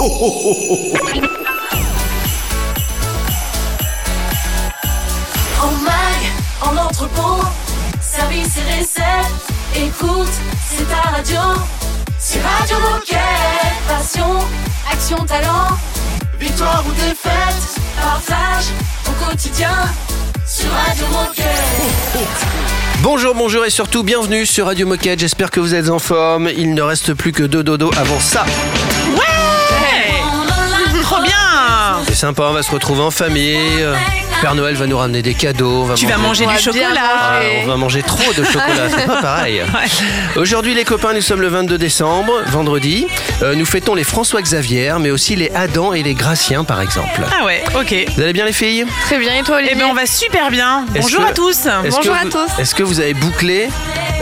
En mag, en entrepôt, service et recette. Écoute, c'est ta radio. C'est Radio Moquette. Passion, action, talent. Victoire ou défaite, partage au quotidien sur Radio Moquette. Bonjour, bonjour et surtout bienvenue sur Radio Moquette. J'espère que vous êtes en forme. Il ne reste plus que deux dodos avant ça. Sympa, on va se retrouver en famille. Euh, Père Noël va nous ramener des cadeaux. on va Tu vas manger du bien chocolat Ah, on va manger trop de chocolat, c'est pas pareil. Aujourd'hui les copains, nous sommes le 22 décembre, vendredi. Euh, nous fêtons les François Xavier, mais aussi les Adam et les Graciens par exemple. Ah ouais, ok. Vous allez bien les filles? Très bien, et toi, Eh Olivier ben on va super bien. Bonjour que- à tous. Est-ce Bonjour que à vous- tous. Est-ce que vous avez bouclé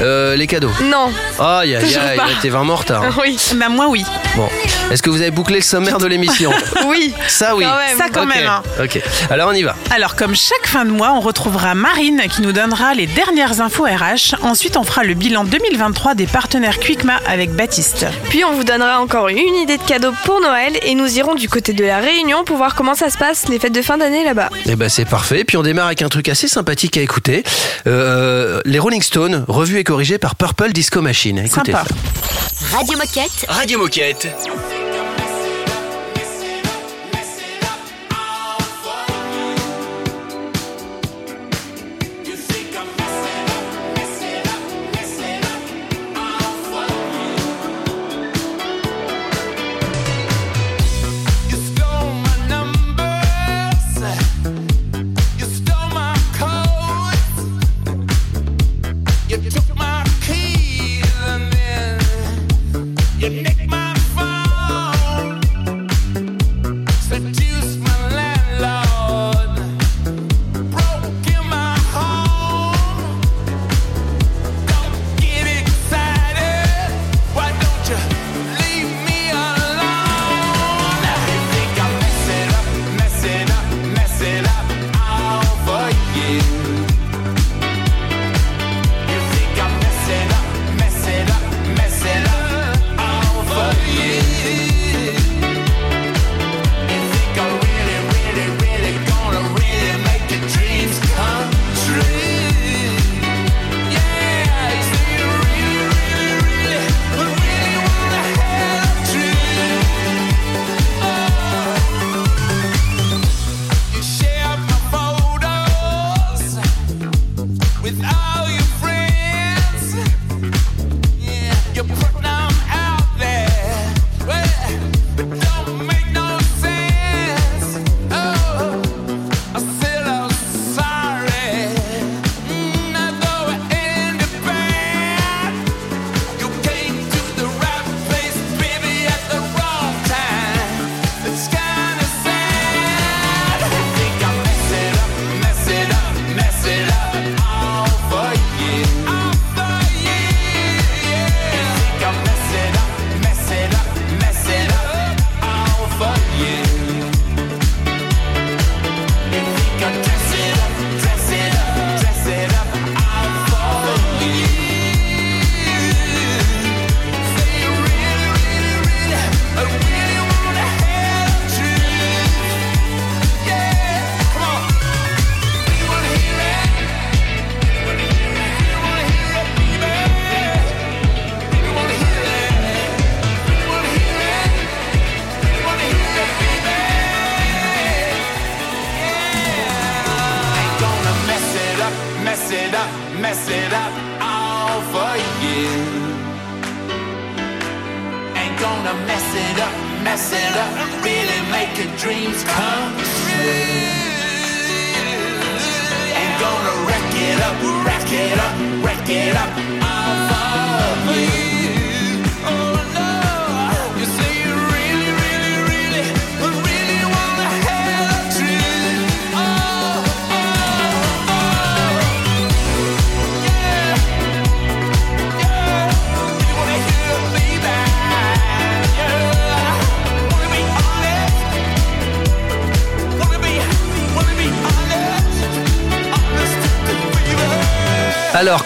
euh, les cadeaux? Non, Aïe aïe aïe, t'es vraiment en retard. hein. oui, Bah moi oui. Bon, est-ce que vous avez bouclé le sommaire de l'émission oui. Ça oui. Quand même. Ça quand Ok, même. hein. Ok, alors on y va. Alors comme chaque fin de mois, on retrouvera Marine qui nous donnera les dernières infos RH. Ensuite, on fera le bilan 2023 des partenaires Quickma avec Baptiste. Puis on vous donnera encore une idée de cadeau pour Noël et nous irons du côté de la Réunion pour voir comment ça se passe les fêtes de fin d'année là-bas. Eh ben c'est parfait. Puis on démarre avec un truc assez sympathique à écouter. Euh, les Rolling Stones, revus et corrigés par Purple Disco Machine. Écoutez Sympa. ça. Radio Moquette. Radio Moquette.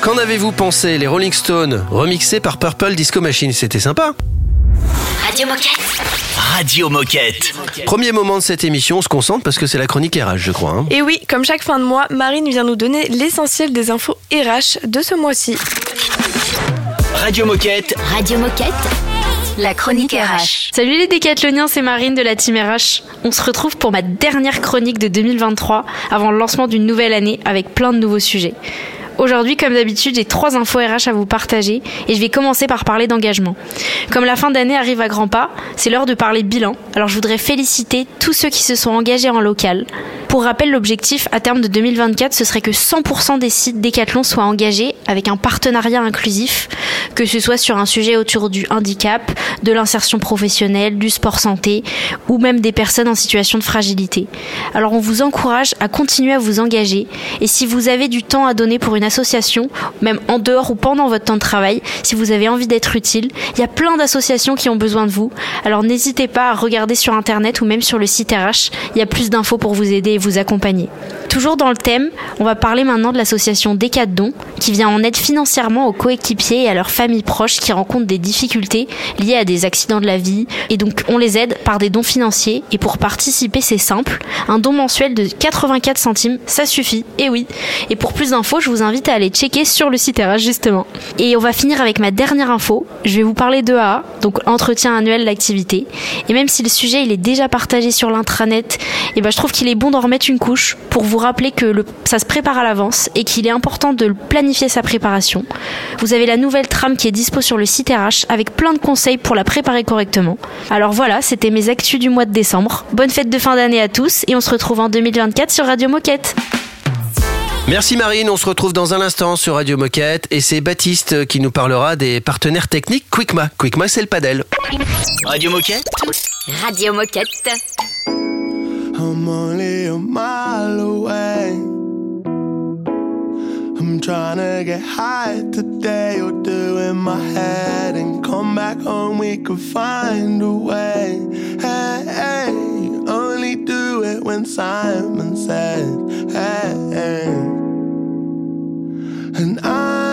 Alors, qu'en avez-vous pensé Les Rolling Stones, remixés par Purple Disco Machine, c'était sympa Radio Moquette. Radio Moquette. Premier moment de cette émission, on se concentre parce que c'est la chronique RH, je crois. hein. Et oui, comme chaque fin de mois, Marine vient nous donner l'essentiel des infos RH de ce mois-ci. Radio Moquette. Radio Moquette. La chronique RH. Salut les décathloniens, c'est Marine de la Team RH. On se retrouve pour ma dernière chronique de 2023 avant le lancement d'une nouvelle année avec plein de nouveaux sujets. Aujourd'hui, comme d'habitude, j'ai trois infos RH à vous partager et je vais commencer par parler d'engagement. Comme la fin d'année arrive à grands pas, c'est l'heure de parler bilan. Alors je voudrais féliciter tous ceux qui se sont engagés en local. Pour rappel, l'objectif à terme de 2024, ce serait que 100% des sites Decathlon soient engagés avec un partenariat inclusif, que ce soit sur un sujet autour du handicap, de l'insertion professionnelle, du sport santé ou même des personnes en situation de fragilité. Alors on vous encourage à continuer à vous engager et si vous avez du temps à donner pour une association, même en dehors ou pendant votre temps de travail, si vous avez envie d'être utile, il y a plein d'associations qui ont besoin de vous. Alors n'hésitez pas à regarder sur internet ou même sur le site RH, il y a plus d'infos pour vous aider et vous accompagner. Toujours dans le thème, on va parler maintenant de l'association Decathlon qui vient en aide financièrement aux coéquipiers et à leurs familles proches qui rencontrent des difficultés liées à des accidents de la vie et donc on les aide par des dons financiers et pour participer c'est simple, un don mensuel de 84 centimes, ça suffit. Et oui. Et pour plus d'infos, je vous invite à aller checker sur le site RH justement. Et on va finir avec ma dernière info. Je vais vous parler de AA, donc entretien annuel d'activité. Et même si le sujet il est déjà partagé sur l'intranet, et ben je trouve qu'il est bon d'en remettre une couche pour vous rappeler que le, ça se prépare à l'avance et qu'il est important de planifier sa préparation. Vous avez la nouvelle trame qui est dispo sur le site RH avec plein de conseils pour la préparer correctement. Alors voilà, c'était mes actus du mois de décembre. Bonne fête de fin d'année à tous et on se retrouve en 2024 sur Radio Moquette. Merci Marine, on se retrouve dans un instant sur Radio Moquette et c'est Baptiste qui nous parlera des partenaires techniques Quickma. Quickma, c'est le padel. Radio Moquette. Radio Moquette. I'm only a mile away. I'm trying to get high today. You're doing my head and come back home. We could find a way. Hey, hey, only do it when Simon says, hey, hey. And I'm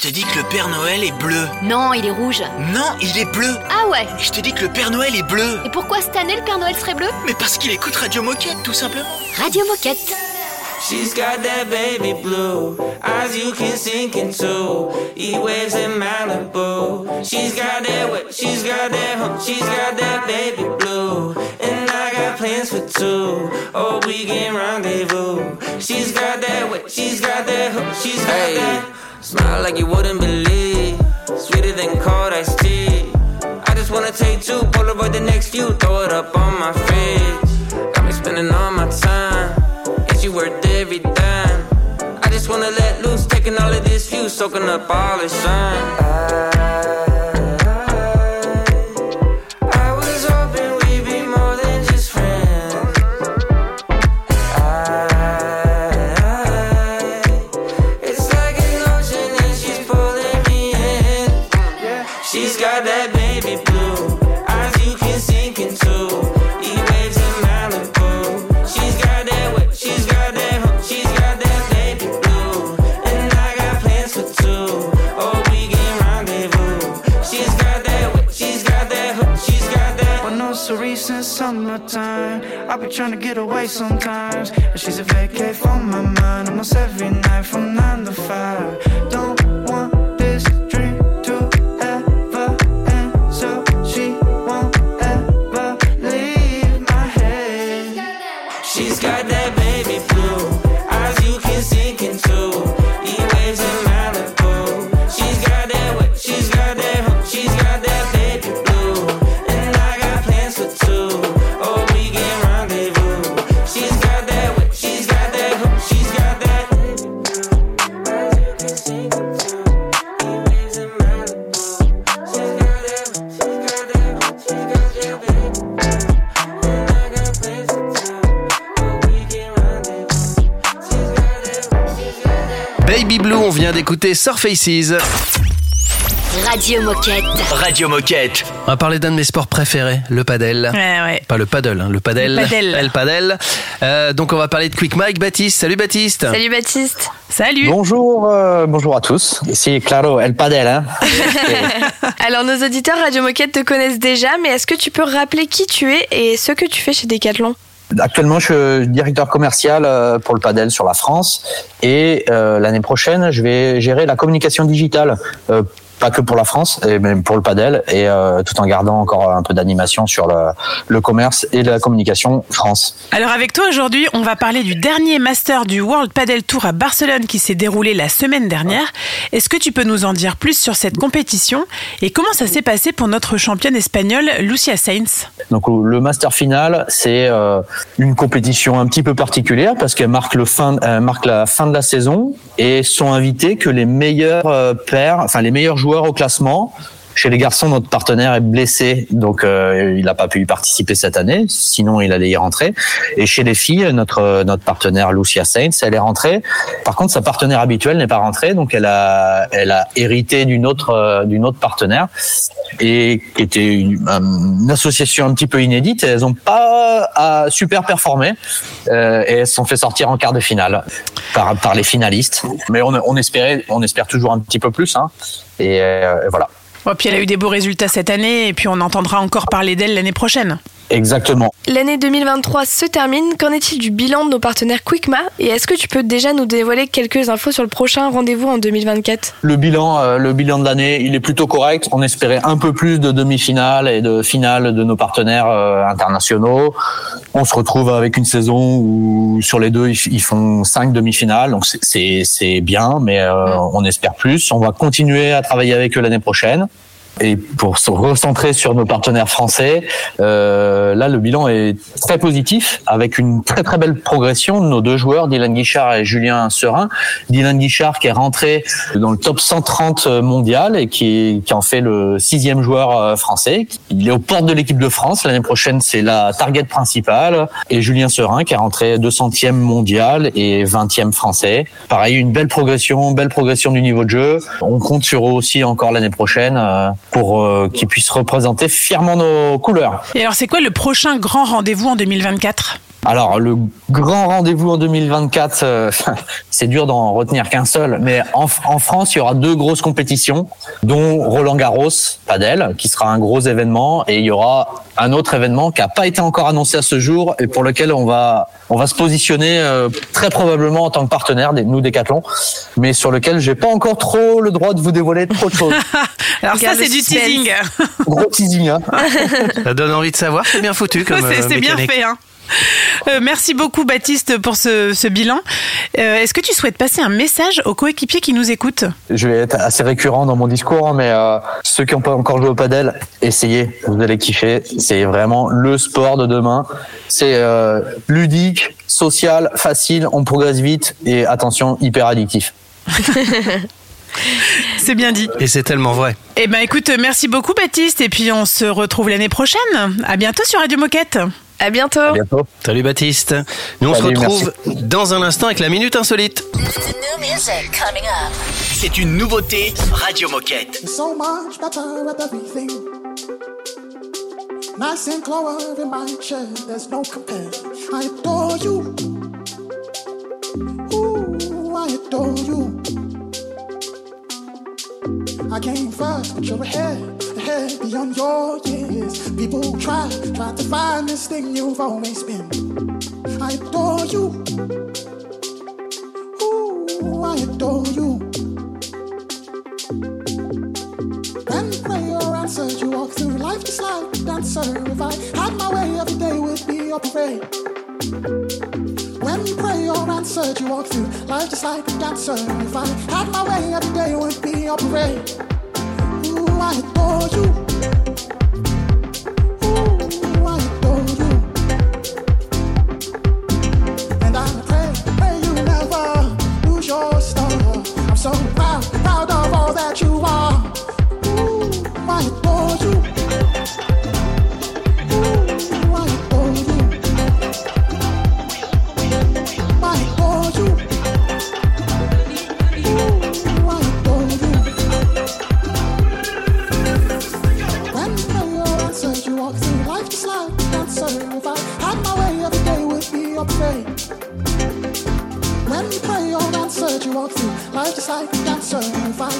Je te dis que le Père Noël est bleu. Non, il est rouge. Non, il est bleu. Ah ouais Je te dis que le Père Noël est bleu. Et pourquoi cette année le Père Noël serait bleu? Mais parce qu'il écoute Radio Moquette, tout simplement. Radio Moquette. She's got that baby blue eyes you can sink into. He waves in Malibu. She's got that what? She's got that. She's got that baby blue. And I got plans for two. Oh, we can rendezvous. She's got that what? She's got that. She's got that smile like you wouldn't believe. Sweeter than cold iced tea. I just wanna take two, Polaroid the next few, throw it up on my fridge. Got me spending all my time, and she worth every dime. I just wanna let loose, taking all of this view, soaking up all the shine. I I be trying to get away sometimes. And she's a vacate from my mind almost every night from nine to five. Don't Surfaces. Radio Moquette. Radio Moquette. On va parler d'un de mes sports préférés, le padel. Ouais, ouais. Pas le paddle, hein, le padel. Le padel. Le padel. Euh, donc on va parler de Quick Mike Baptiste. Salut Baptiste. Salut Baptiste. Salut. Bonjour, euh, bonjour à tous. Ici Claro El Padel. Hein. Alors nos auditeurs Radio Moquette te connaissent déjà, mais est-ce que tu peux rappeler qui tu es et ce que tu fais chez Decathlon? Actuellement, je suis directeur commercial euh, pour le Padel sur la France et euh, l'année prochaine, je vais gérer la communication digitale. euh, pas que pour la France, et même pour le padel, et euh, tout en gardant encore un peu d'animation sur le, le commerce et la communication France. Alors avec toi aujourd'hui, on va parler du dernier master du World Padel Tour à Barcelone qui s'est déroulé la semaine dernière. Est-ce que tu peux nous en dire plus sur cette compétition et comment ça s'est passé pour notre championne espagnole Lucia Sainz? Donc le master final, c'est euh, une compétition un petit peu particulière parce qu'elle marque le fin, elle marque la fin de la saison et sont invités que les meilleurs euh, pairs, enfin les meilleurs joueurs au classement. Chez les garçons, notre partenaire est blessé, donc euh, il n'a pas pu y participer cette année. Sinon, il allait y rentrer. Et chez les filles, notre notre partenaire Lucia Saints, elle est rentrée. Par contre, sa partenaire habituelle n'est pas rentrée, donc elle a elle a hérité d'une autre euh, d'une autre partenaire et qui était une, une association un petit peu inédite. Elles n'ont pas euh, super performé euh, et elles se sont fait sortir en quart de finale par par les finalistes. Mais on, on espérait on espère toujours un petit peu plus. Hein. Et, euh, et voilà. Oh, puis elle a eu des beaux résultats cette année et puis on entendra encore parler d'elle l'année prochaine. Exactement. L'année 2023 se termine. Qu'en est-il du bilan de nos partenaires Quickma Et est-ce que tu peux déjà nous dévoiler quelques infos sur le prochain rendez-vous en 2024 Le bilan, euh, le bilan de l'année, il est plutôt correct. On espérait un peu plus de demi-finales et de finales de nos partenaires euh, internationaux. On se retrouve avec une saison où sur les deux, ils, font cinq demi-finales, donc c'est- bien, mais euh, on espère plus. On va continuer à travailler avec eux l'année prochaine. Et pour se recentrer sur nos partenaires français, euh, là le bilan est très positif avec une très très belle progression de nos deux joueurs, Dylan Guichard et Julien Serin. Dylan Guichard qui est rentré dans le top 130 mondial et qui, qui en fait le sixième joueur euh, français. Il est aux portes de l'équipe de France. L'année prochaine c'est la target principale. Et Julien Serin qui est rentré 200e mondial et 20e français. Pareil, une belle progression, belle progression du niveau de jeu. On compte sur eux aussi encore l'année prochaine euh, pour euh, qu'ils puissent représenter fièrement nos couleurs. Et alors c'est quoi le prochain grand rendez-vous en 2024 Alors, le grand rendez-vous en 2024, euh, c'est dur d'en retenir qu'un seul, mais en, en France, il y aura deux grosses compétitions, dont Roland Garros, Padel, qui sera un gros événement, et il y aura un autre événement qui n'a pas été encore annoncé à ce jour et pour lequel on va on va se positionner euh, très probablement en tant que partenaire, des- nous Decathlon, mais sur lequel j'ai pas encore trop le droit de vous dévoiler trop de choses. Alors ça c'est du teasing. Gros teasing, hein. Ça donne envie de savoir, c'est bien foutu comme C'est euh, c'est bien mécanique. fait. Hein. Euh, merci beaucoup Baptiste pour ce, ce bilan. Euh, Est-ce que tu souhaites passer un message aux coéquipiers qui nous écoutent Je vais être assez récurrent dans mon discours, hein, mais euh, ceux qui n'ont pas encore joué au padel, essayez, vous allez kiffer. C'est vraiment le sport de demain. C'est euh, ludique, social, facile, on progresse vite et attention, hyper addictif. C'est bien dit. Et c'est tellement vrai. Eh ben écoute, merci beaucoup Baptiste et puis on se retrouve l'année prochaine. À bientôt sur Radio Moquette. À bientôt. À bientôt. Salut Baptiste. Nous on Salut, se retrouve dans un instant avec la minute insolite. C'est une nouveauté Radio Moquette. so much better with everything. Nice and clover in my chair, there's no compare. I adore you. Ooh, I adore you. I came first, but you're ahead, ahead beyond your years. People try, try to find this thing you've always been. I adore you. Ooh, I adore you. And pray your answered, you walk through life just like a dancer. If I had my way, every day would be a parade. When prayer answered, you walk through life just like a dancer. If I had my way, every day would be a parade. Ooh, I adore you. Life just like disciple dancer, you find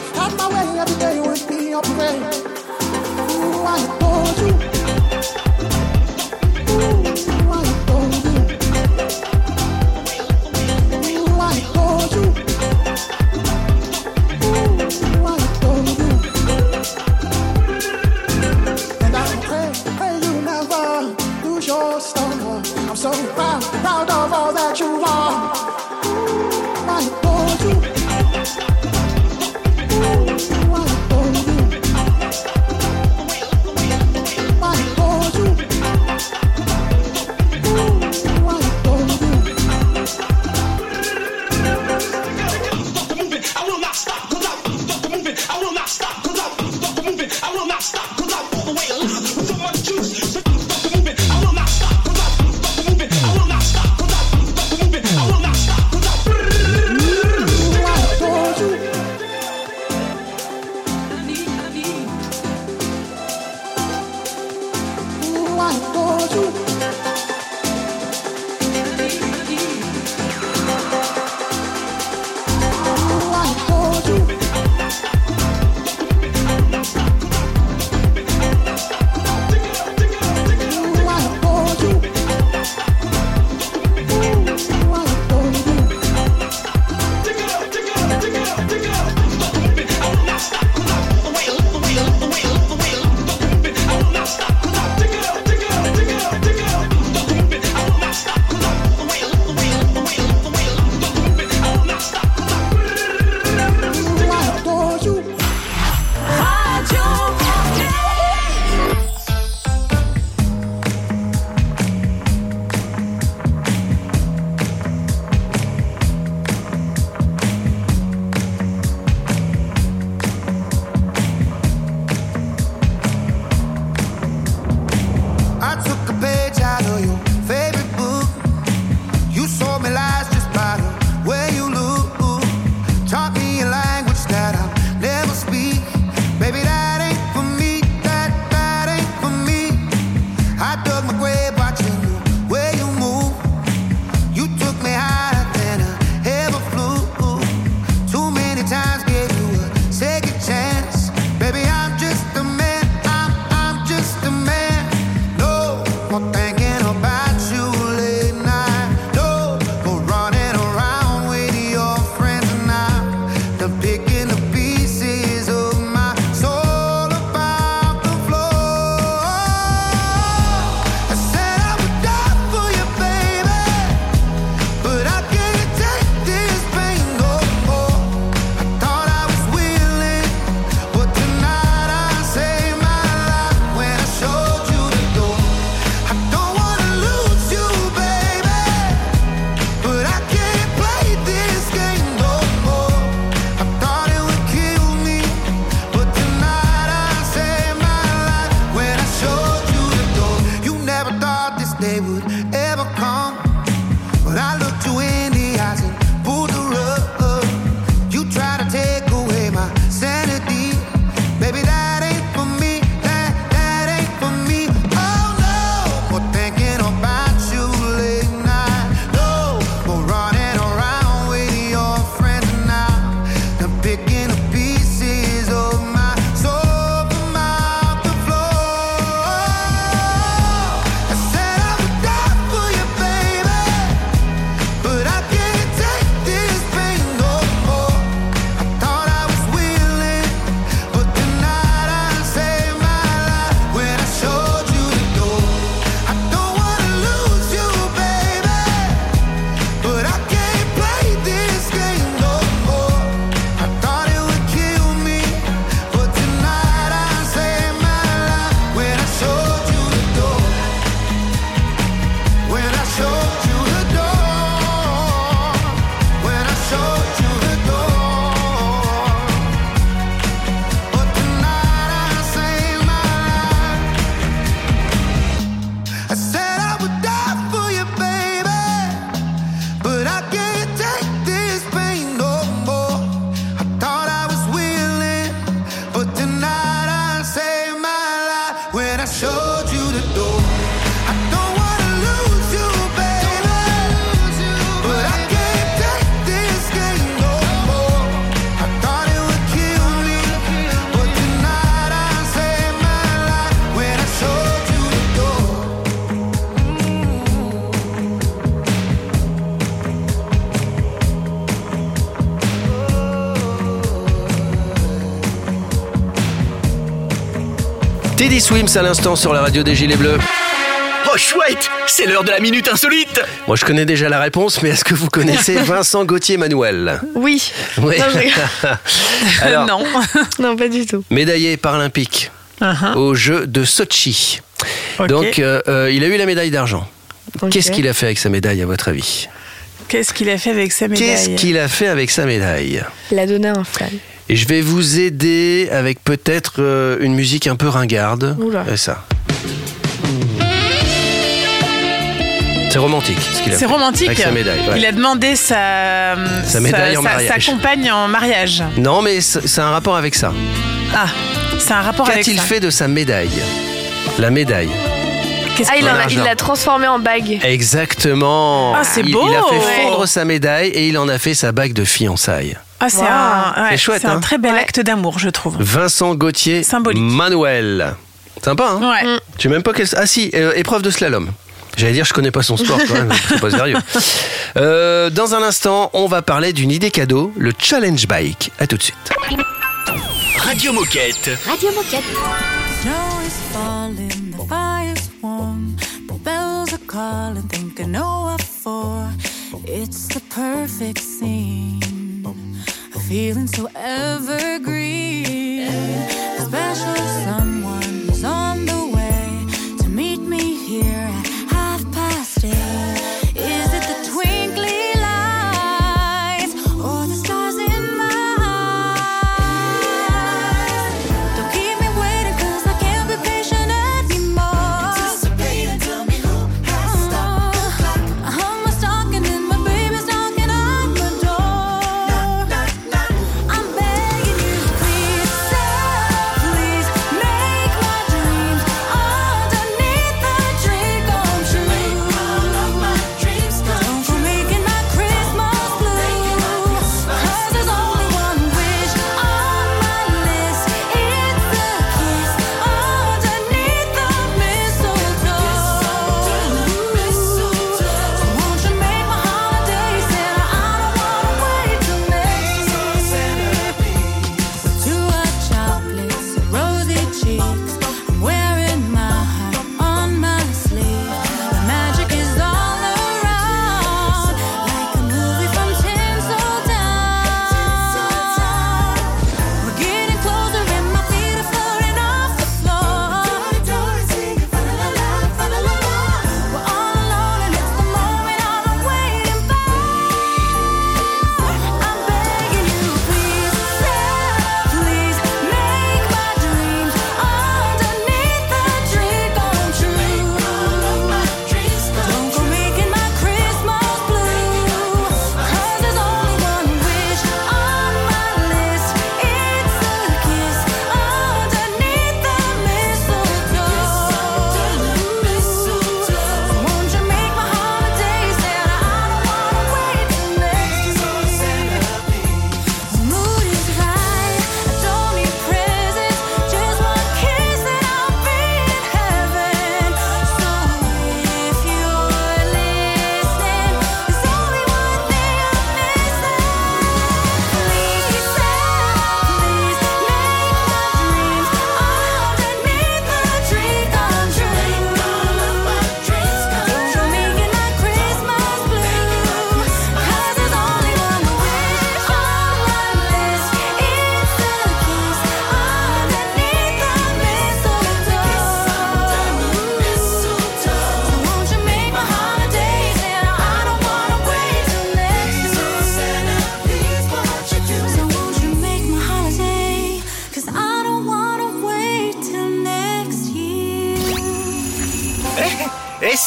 Swims à l'instant sur la radio des Gilets Bleus. Oh chouette, c'est l'heure de la minute insolite. Moi, je connais déjà la réponse, mais est-ce que vous connaissez Vincent Gauthier-Manuel Oui. Oui. Non, je- Alors, non. non, pas du tout. médaillé paralympique Uh-huh. aux Jeux de Sochi. Donc, euh, euh, il a eu la médaille d'argent. Qu'est-ce qu'il a fait avec sa médaille, à votre avis? Qu'est-ce qu'il a fait avec sa médaille? Qu'est-ce qu'il a fait avec sa médaille? La donner un flamme. Et je vais vous aider avec peut-être euh, une musique un peu ringarde. Oula. Et ça. C'est romantique ce qu'il a C'est romantique. Avec sa médaille. ouais. Il a demandé sa, Sa médaille en sa- mariage. sa compagne en mariage. Non, mais c'est un rapport avec ça. Ah, c'est un rapport avec Qu'a-t-il ça. fait de sa médaille? La médaille. Qu'est-ce Ah, il qu'il en a- a- il l'a transformé en bague. Exactement. Ah, c'est Il- beau. Il a fait Ouais. fondre sa médaille et il en a fait sa bague de fiançailles. Ah, c'est Wow. un, ouais, chouette, un hein très bel acte d'amour, je trouve. Vincent Gauthier Symbolique. Manuel. Sympa, hein Ouais. Je sais même pas quel. Ah si, euh, épreuve de slalom. J'allais dire, je connais pas son sport quand même, c'est pas sérieux. Euh, dans un instant, on va parler d'une idée cadeau, le challenge bike. À tout de suite. Radio Moquette. Radio Moquette. Snow is falling, the fire's warm, the bells are calling, think I know what for. It's the perfect scene, feeling so evergreen. A special someone is on the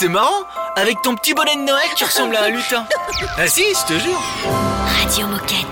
c'est marrant Avec ton petit bonnet de Noël, tu ressembles à un lutin. Ah si, je te jure. Radio Moquette.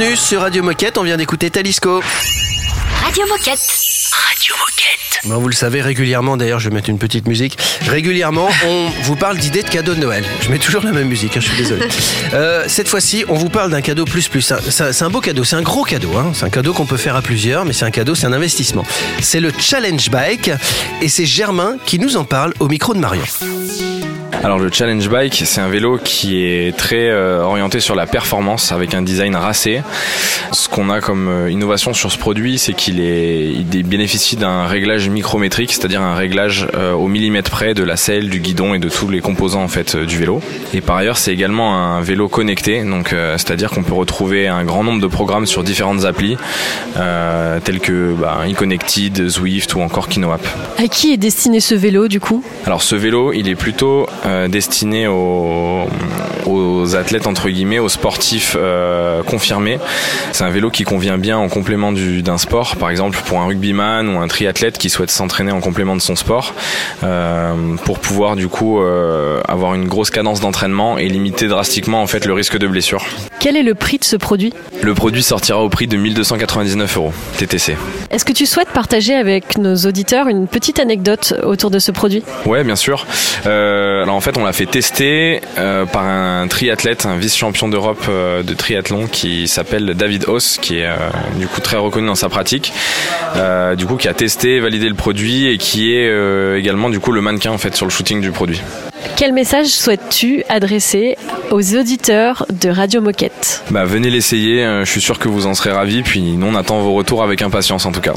Bienvenue sur Radio Moquette, on vient d'écouter Talisco. Radio Moquette. Radio Moquette. Bon, vous le savez régulièrement, d'ailleurs je vais mettre une petite musique, régulièrement on vous parle d'idées de cadeaux de Noël. Je mets toujours la même musique, hein, je suis désolé. Euh, cette fois-ci, on vous parle d'un cadeau plus plus. C'est un beau cadeau, c'est un gros cadeau. hein. C'est un cadeau qu'on peut faire à plusieurs, mais c'est un cadeau, c'est un investissement. C'est le Challenge Bike et c'est Germain qui nous en parle au micro de Marion. Alors le Challenge Bike, c'est un vélo qui est très euh, orienté sur la performance avec un design racé. Ce qu'on a comme euh, innovation sur ce produit, c'est qu'il est, il dé- bénéficie d'un réglage micrométrique, c'est-à-dire un réglage euh, au millimètre près de la selle, du guidon et de tous les composants en fait du vélo. Et par ailleurs, c'est également un vélo connecté, donc c'est-à-dire qu'on peut retrouver un grand nombre de programmes sur différentes applis, euh, tels que bah, eConnected, Zwift ou encore KinoApp. À qui est destiné ce vélo du coup? Alors ce vélo, il est plutôt euh, destiné aux, aux athlètes entre guillemets, aux sportifs euh, confirmés. C'est un vélo qui convient bien en complément du- d'un sport, par exemple pour un rugbyman ou un triathlète qui souhaite s'entraîner en complément de son sport, euh, pour pouvoir du coup avoir une grosse cadence d'entraînement et limiter drastiquement en fait le risque de blessure. Quel est le prix de ce produit? Le produit sortira au prix de 1299 euros TTC. Est-ce que tu souhaites partager avec nos auditeurs une petite anecdote autour de ce produit? Ouais, bien sûr. Alors en fait, on l'a fait tester euh, par un triathlète, un vice-champion d'Europe euh, de triathlon qui s'appelle David Haus, qui est euh, du coup très reconnu dans sa pratique. Du coup, qui a testé, validé le produit et qui est également du coup le mannequin en fait sur le shooting du produit. Quel message souhaites-tu adresser aux auditeurs de Radio Moquette? Bah venez l'essayer. je suis sûr que vous en serez ravis. Puis nous, on attend vos retours avec impatience en tout cas.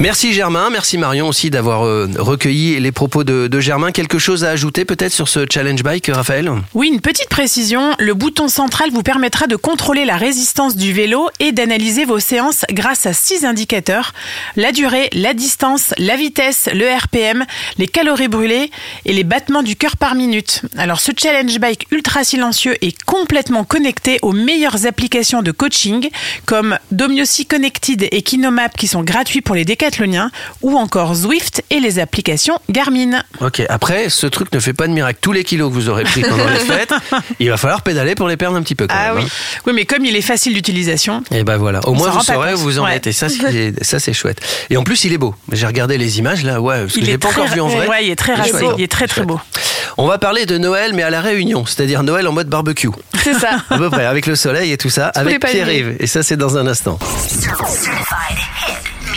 Merci Germain, merci Marion aussi d'avoir euh, recueilli les propos de, Germain. Quelque chose à ajouter peut-être sur ce Challenge Bike, Raphaël? Oui, une petite précision, le bouton central vous permettra de contrôler la résistance du vélo et d'analyser vos séances grâce à six indicateurs, la durée, la distance, la vitesse, le RPM, les calories brûlées et les battements du cœur par minute. Alors ce challenge bike ultra silencieux est complètement connecté aux meilleures applications de coaching comme Domiosi Connected et Kinomap qui sont gratuits pour les décathloniens ou encore Zwift et les applications Garmin. Ok, après, ce truc ne fait pas de miracle. Tous les kilos que vous aurez pris pendant les fêtes, il va falloir pédaler pour les perdre un petit peu quand Ah même. oui. oui, mais comme il est facile d'utilisation, Et ben voilà, au On moins vous saurez où vous en Ouais. êtes. Et ça, c'est chouette. Et en plus, il est beau. J'ai regardé les images là, ouais, parce que Il je l'ai est pas très- encore vu en vrai. ouais, il est très chouette. il est très, très beau. On va parler de Noël, mais à la Réunion, c'est-à-dire Noël en mode barbecue. C'est ça. À peu près, avec le soleil et tout ça, les avec. Pierre-Yves. Et ça, c'est dans un instant.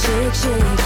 Shake, shake,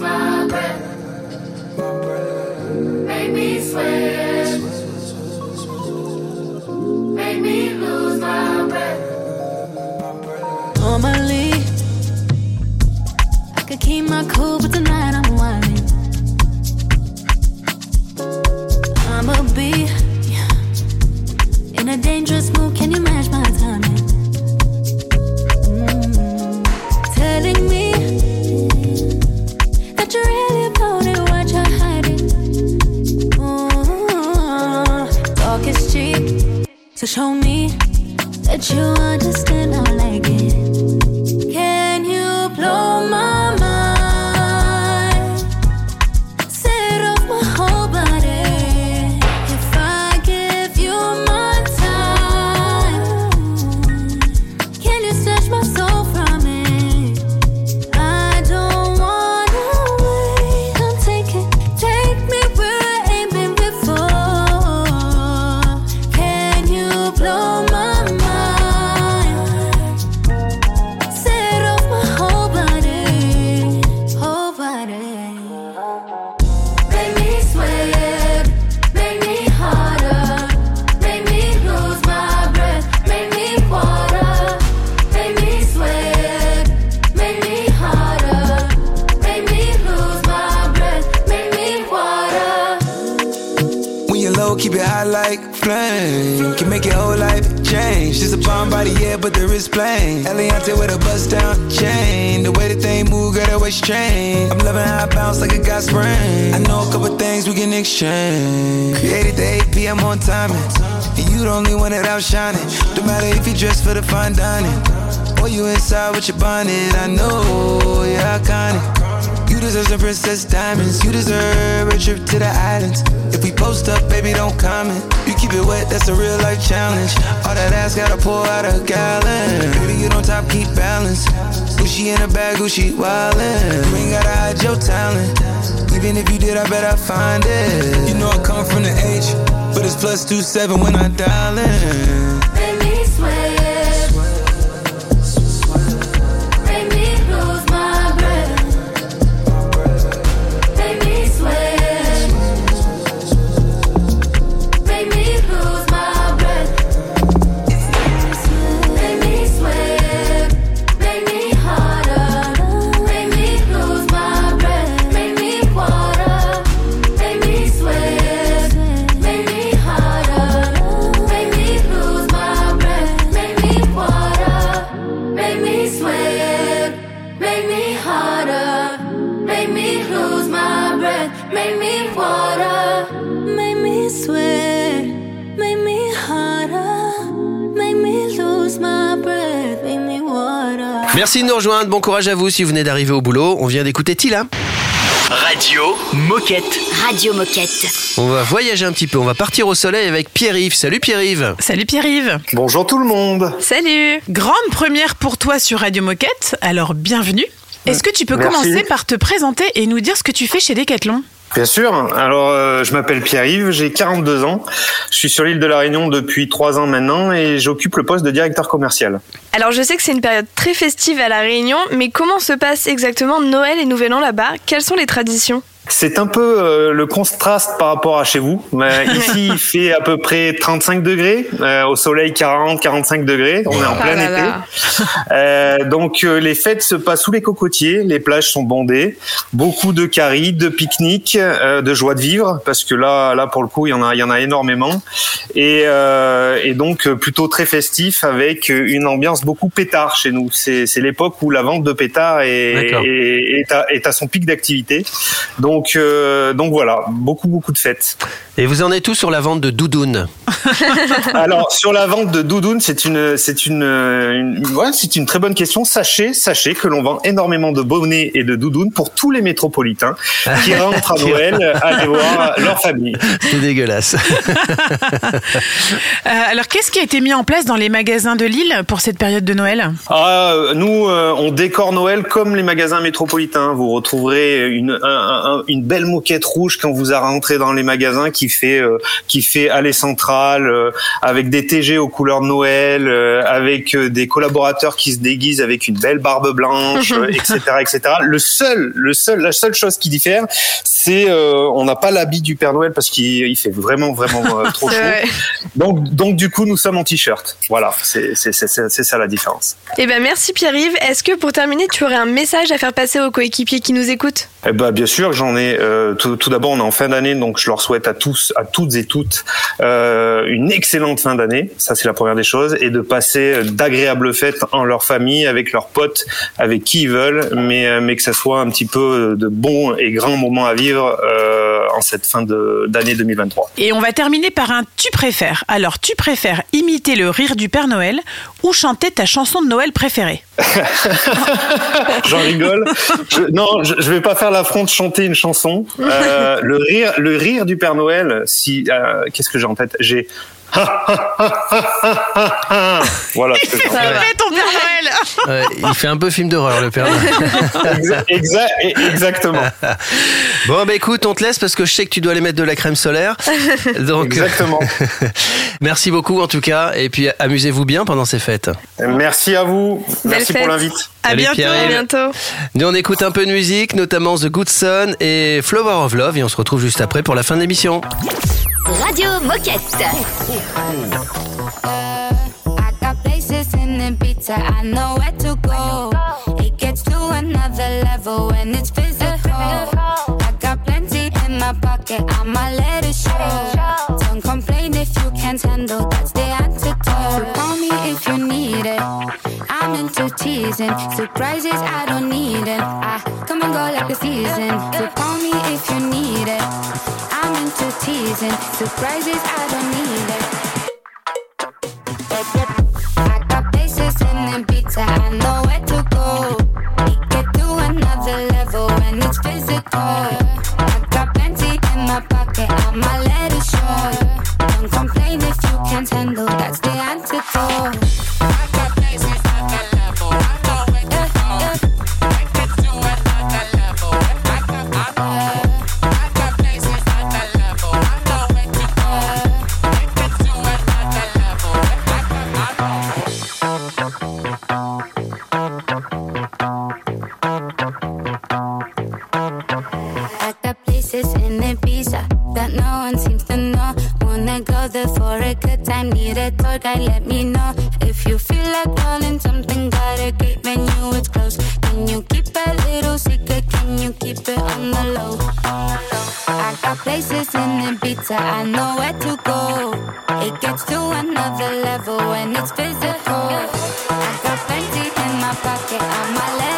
smile. And you the only one that outshining. Don't matter if you dress for the fine dining. Or you inside with your bonnet. I know you're iconic. You deserve some princess diamonds. You deserve a trip to the islands. If we post up, baby, don't comment. You keep it wet, that's a real life challenge. All that ass gotta pour out a gallon. Baby, you don't top, keep balance. Gucci in a bag, Gucci wildin'. You ain't gotta hide your talent. Even if you did, I bet I find it. You know I come from the H, but it's plus two seven when I dial in. Merci de nous rejoindre. Bon courage à vous si vous venez d'arriver au boulot. On vient d'écouter Tila. Radio Moquette. Radio Moquette. On va voyager un petit peu, on va partir au soleil avec Pierre-Yves. Salut Pierre-Yves. Salut Pierre-Yves. Bonjour tout le monde. Salut. Grande première pour toi sur Radio Moquette, alors bienvenue. Est-ce que tu peux commencer par te présenter et nous dire ce que tu fais chez Decathlon? Bien sûr. Alors, euh, je m'appelle Pierre-Yves, j'ai 42 ans. Je suis sur l'île de la Réunion depuis trois ans maintenant et j'occupe le poste de directeur commercial. Alors je sais que c'est une période très festive à La Réunion, mais comment se passe exactement Noël et Nouvel An là-bas? Quelles sont les traditions? C'est un peu euh, le contraste par rapport à chez vous. Euh, ici, il fait à peu près 35 degrés, euh, au soleil 40-45 degrés. On est en Ah plein là été. là. Euh, donc euh, les fêtes se passent sous les cocotiers, les plages sont bondées, beaucoup de caries, de pique-niques, euh, de joie de vivre, parce que là, là pour le coup, il y en a, il y en a énormément, et, euh, et donc euh, plutôt très festif avec une ambiance beaucoup pétard chez nous. C'est c'est l'époque où la vente de pétards est, est, est à, est à son pic d'activité. Donc euh, donc voilà, beaucoup beaucoup de fêtes. Et vous en êtes tous sur la vente de doudounes Alors sur la vente de doudounes, c'est une c'est une, une ouais, c'est une très bonne question. Sachez sachez que l'on vend énormément de bonnets et de doudounes pour tous les métropolitains qui rentrent à Noël aller voir leur famille. C'est dégueulasse. Euh, alors, qu'est-ce qui a été mis en place dans les magasins de Lille pour cette période de Noël? Ah, euh, nous, euh, on décore Noël comme les magasins métropolitains. Vous retrouverez une, un- un- une belle moquette rouge quand vous rentrez dans les magasins qui fait euh, qui fait allée centrale euh, avec des TG aux couleurs de Noël, euh, avec des collaborateurs qui se déguisent avec une belle barbe blanche, etc., etc. Le seul, le seul, la seule chose qui diffère, c'est on n'a pas l'habit du Père Noël parce qu'il il fait vraiment vraiment trop chaud. Vrai. Donc donc du coup nous sommes en t-shirt. Voilà, c'est ça la différence. Eh ben merci Pierre-Yves. Est-ce que pour terminer, tu aurais un message à faire passer aux coéquipiers qui nous écoutent? Eh ben, bien sûr, j'en ai. Euh, tout tout d'abord, on est en fin d'année, donc je leur souhaite à tous, à toutes et toutes, euh, une excellente fin d'année. Ça, c'est la première des choses, et de passer d'agréables fêtes en leur famille, avec leurs potes, avec qui ils veulent, mais euh, mais que ça soit un petit peu de bons et grands moments à vivre euh, en cette fin d'année 2023. Et on va terminer par un tu préfères. Alors, tu préfères imiter le rire du Père Noël ou chanter ta chanson de Noël préférée? J'en rigole. Je, non, je, je vais pas faire l'affront de chanter une chanson. Euh, le rire, du Père Noël. Si, euh, qu'est-ce que j'ai en tête? voilà. ton Père Noël Ouais, il fait un peu film d'horreur, le Père Noël. Exa- exa- exactement. Bon, bah écoute, on te laisse parce que je sais que tu dois aller mettre de la crème solaire. Donc, Exactement. merci beaucoup en tout cas. Et puis, amusez-vous bien pendant ces fêtes. Merci à vous. Merci pour l'invite. À Salut, bientôt. À bientôt. Nous, on écoute un peu de musique, notamment The Good Son et Flower of Love. Et on se retrouve juste après pour la fin de l'émission. Radio Moquette. I got places in Ibiza, I know where to go. It gets to another level when it's physical. I got plenty in my pocket, let it show. Don't complain if you can't handle, that's the antidote. If you need it. I'm into teasing, surprises I don't need it. I come and go like a season. So call me if you need it. I'm into teasing, surprises I don't need it. I got places in Ibiza, I know where to go. We get to another level when it's physical. I got plenty in my pocket, I'ma let it show. Don't complain if you can't handle, that's the antidote. Places in Ibiza that no one seems to know. Wanna go there for a good time, need a tour guide, let me know. If you feel like rolling something, got a great venue, it's close. Can you keep a little secret? Can you keep it on the low? I got places in Ibiza, I know where to go. It gets to another level when it's physical. I got plenty in my pocket, I'ma let it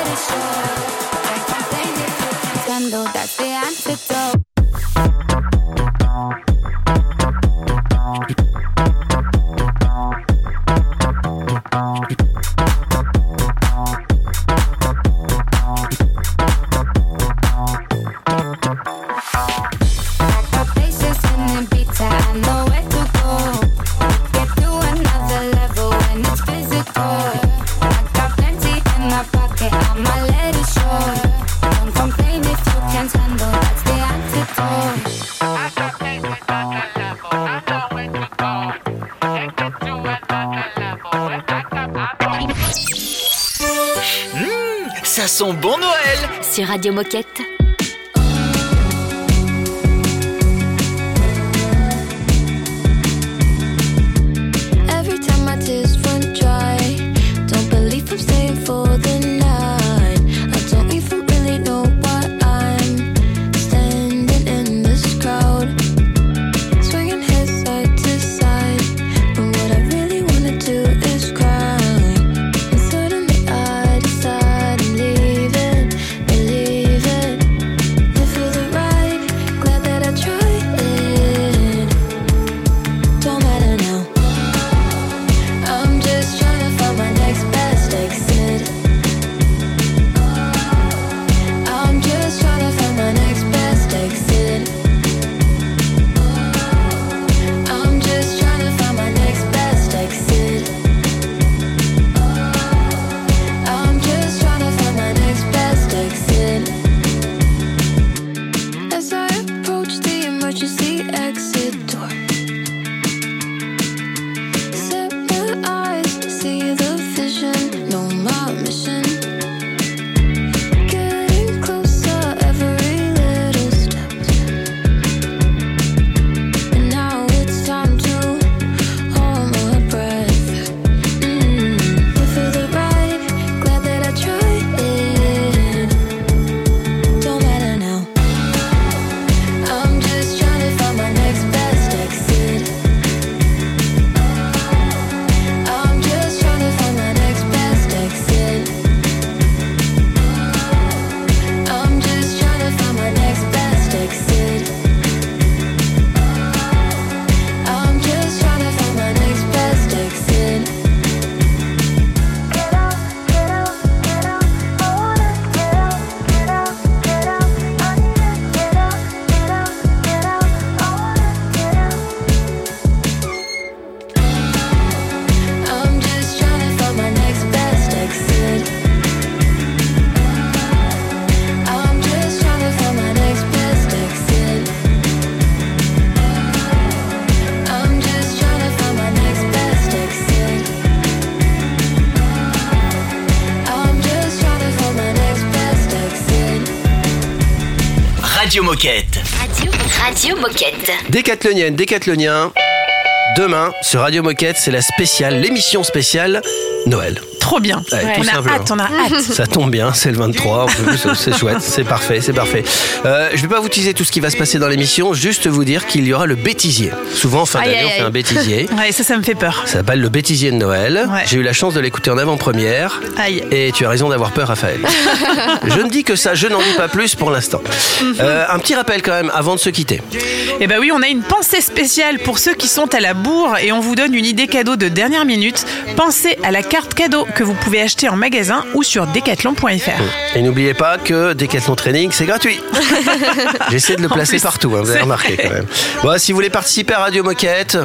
Radio Moquette. Radio Moquette. Radio, Radio Moquette. Décathlonienne, décathlonien. Demain, sur Radio Moquette, c'est la spéciale, l'émission spéciale Noël. Trop bien. Ouais, on a hâte, on a hâte. Ça tombe bien, c'est le 23, en plus, c'est chouette, c'est parfait, c'est parfait. Euh, je vais pas vous teaser tout ce qui va se passer dans l'émission, juste vous dire qu'il y aura le bêtisier. Souvent, en fin d'année, on fait un bêtisier. Ouais, ça, ça me fait peur. Ça s'appelle le bêtisier de Noël. Ouais. J'ai eu la chance de l'écouter en avant-première. Aïe. Et tu as raison d'avoir peur, Raphaël. je ne dis que ça, je n'en dis pas plus pour l'instant. Euh, un petit rappel quand même avant de se quitter. Eh ben oui, on a une pensée spéciale pour ceux qui sont à la bourre et on vous donne une idée cadeau de dernière minute. Pensez à la carte cadeau que vous pouvez acheter en magasin ou sur decathlon.fr. Et n'oubliez pas que Decathlon Training, c'est gratuit. J'essaie de le placer plus, partout, hein, vous avez remarqué quand même. Bon, si vous voulez participer à Radio Moquette,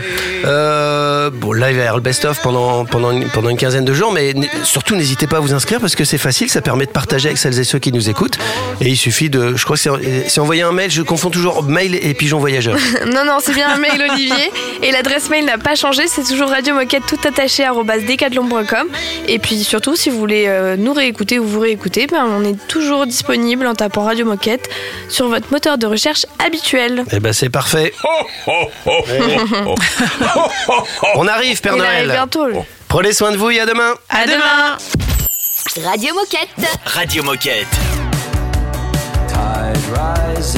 euh, bon, là, il va y avoir le best-of pendant, pendant, une, pendant une quinzaine de jours, mais surtout, n'hésitez pas à vous inscrire parce que c'est facile, ça permet de partager avec celles et ceux qui nous écoutent. Et il suffit de, je crois que c'est envoyer un mail, je confonds toujours mail et pigeon voyageur. non, non, c'est bien un mail Olivier. Et l'adresse mail n'a pas changé, c'est toujours radio moquette tout attaché decathlon.com. Et puis surtout, si vous voulez euh, nous réécouter ou vous réécouter, ben, on est toujours disponible en tapant Radio Moquette sur votre moteur de recherche habituel. Eh ben, c'est parfait. On arrive, Père Il Noël. arrive bientôt. lui. Prenez soin de vous et à demain. À demain. Radio Moquette. Radio Moquette. Tide rises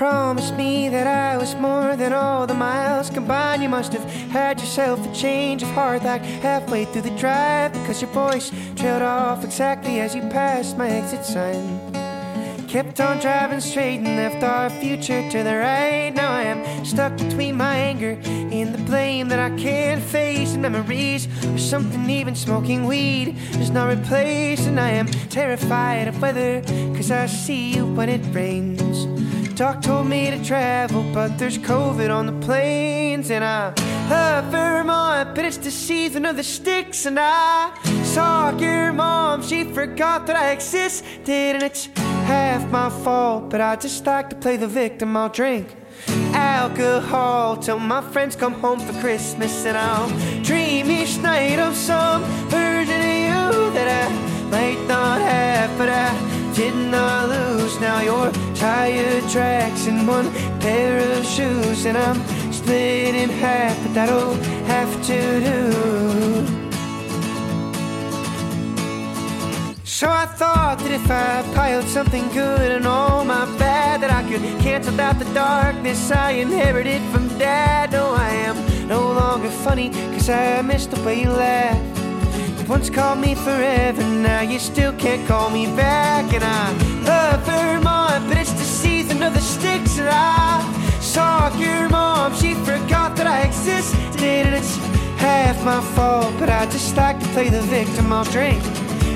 Promised me that I was more than all the miles combined, you must have had yourself a change of heart like halfway through the drive because your voice trailed off exactly as you passed my exit sign. Kept on driving straight and left our future to the right. Now I am stuck between my anger and the blame that I can't face. And memories or something even smoking weed does not replace. And I am terrified of weather because I see you when it rains. Doc told me to travel, but there's COVID on the planes. And I love Vermont, but it's the season of the sticks. And I saw your mom, she forgot that I existed. And it's half my fault, but I just like to play the victim. I'll drink alcohol till my friends come home for Christmas. And I'll dream each night of some version of you that I might not have, but I did not I lose. Now your tire tracks in one pair of shoes, and I'm split in half, but that'll have to do. So I thought that if I piled something good and all my bad, that I could cancel out the darkness I inherited from dad. No, I am no longer funny, cause I missed the way you laughed. Once called me forever, now you still can't call me back. And I love Vermont, but it's the season of the sticks. And I saw your mom, she forgot that I existed. And it's half my fault, but I just like to play the victim. I'll drink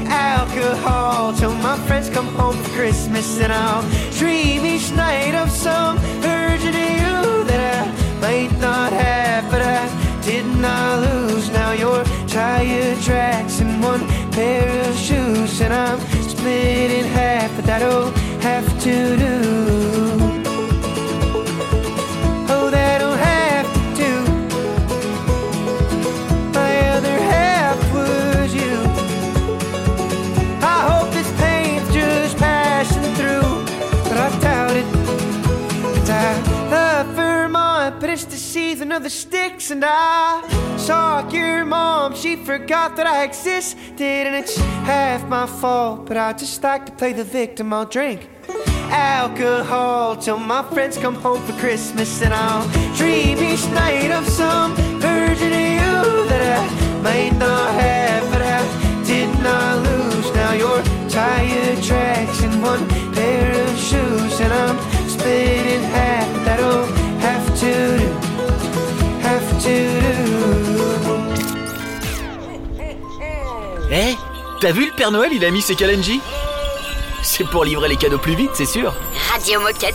alcohol till my friends come home for Christmas. And I'll dream each night of some of you that I might not have, but I didn't I lose? Now your tire tracks and one pair of shoes, and I'm split in half, but that'll have to do. weeks and I saw your mom. She forgot that I existed, and it's half my fault. But I just like to play the victim. I'll drink alcohol till my friends come home for Christmas, and I'll dream each night of some version of you that I might not have, but I did not lose. Now your tire tracks in one pair of shoes, and I'm split in half. That'll have to do. Hé T'as vu le Père Noël, il a mis ses Kalenji C'est pour livrer les cadeaux plus vite, c'est sûr. Radio Moquette.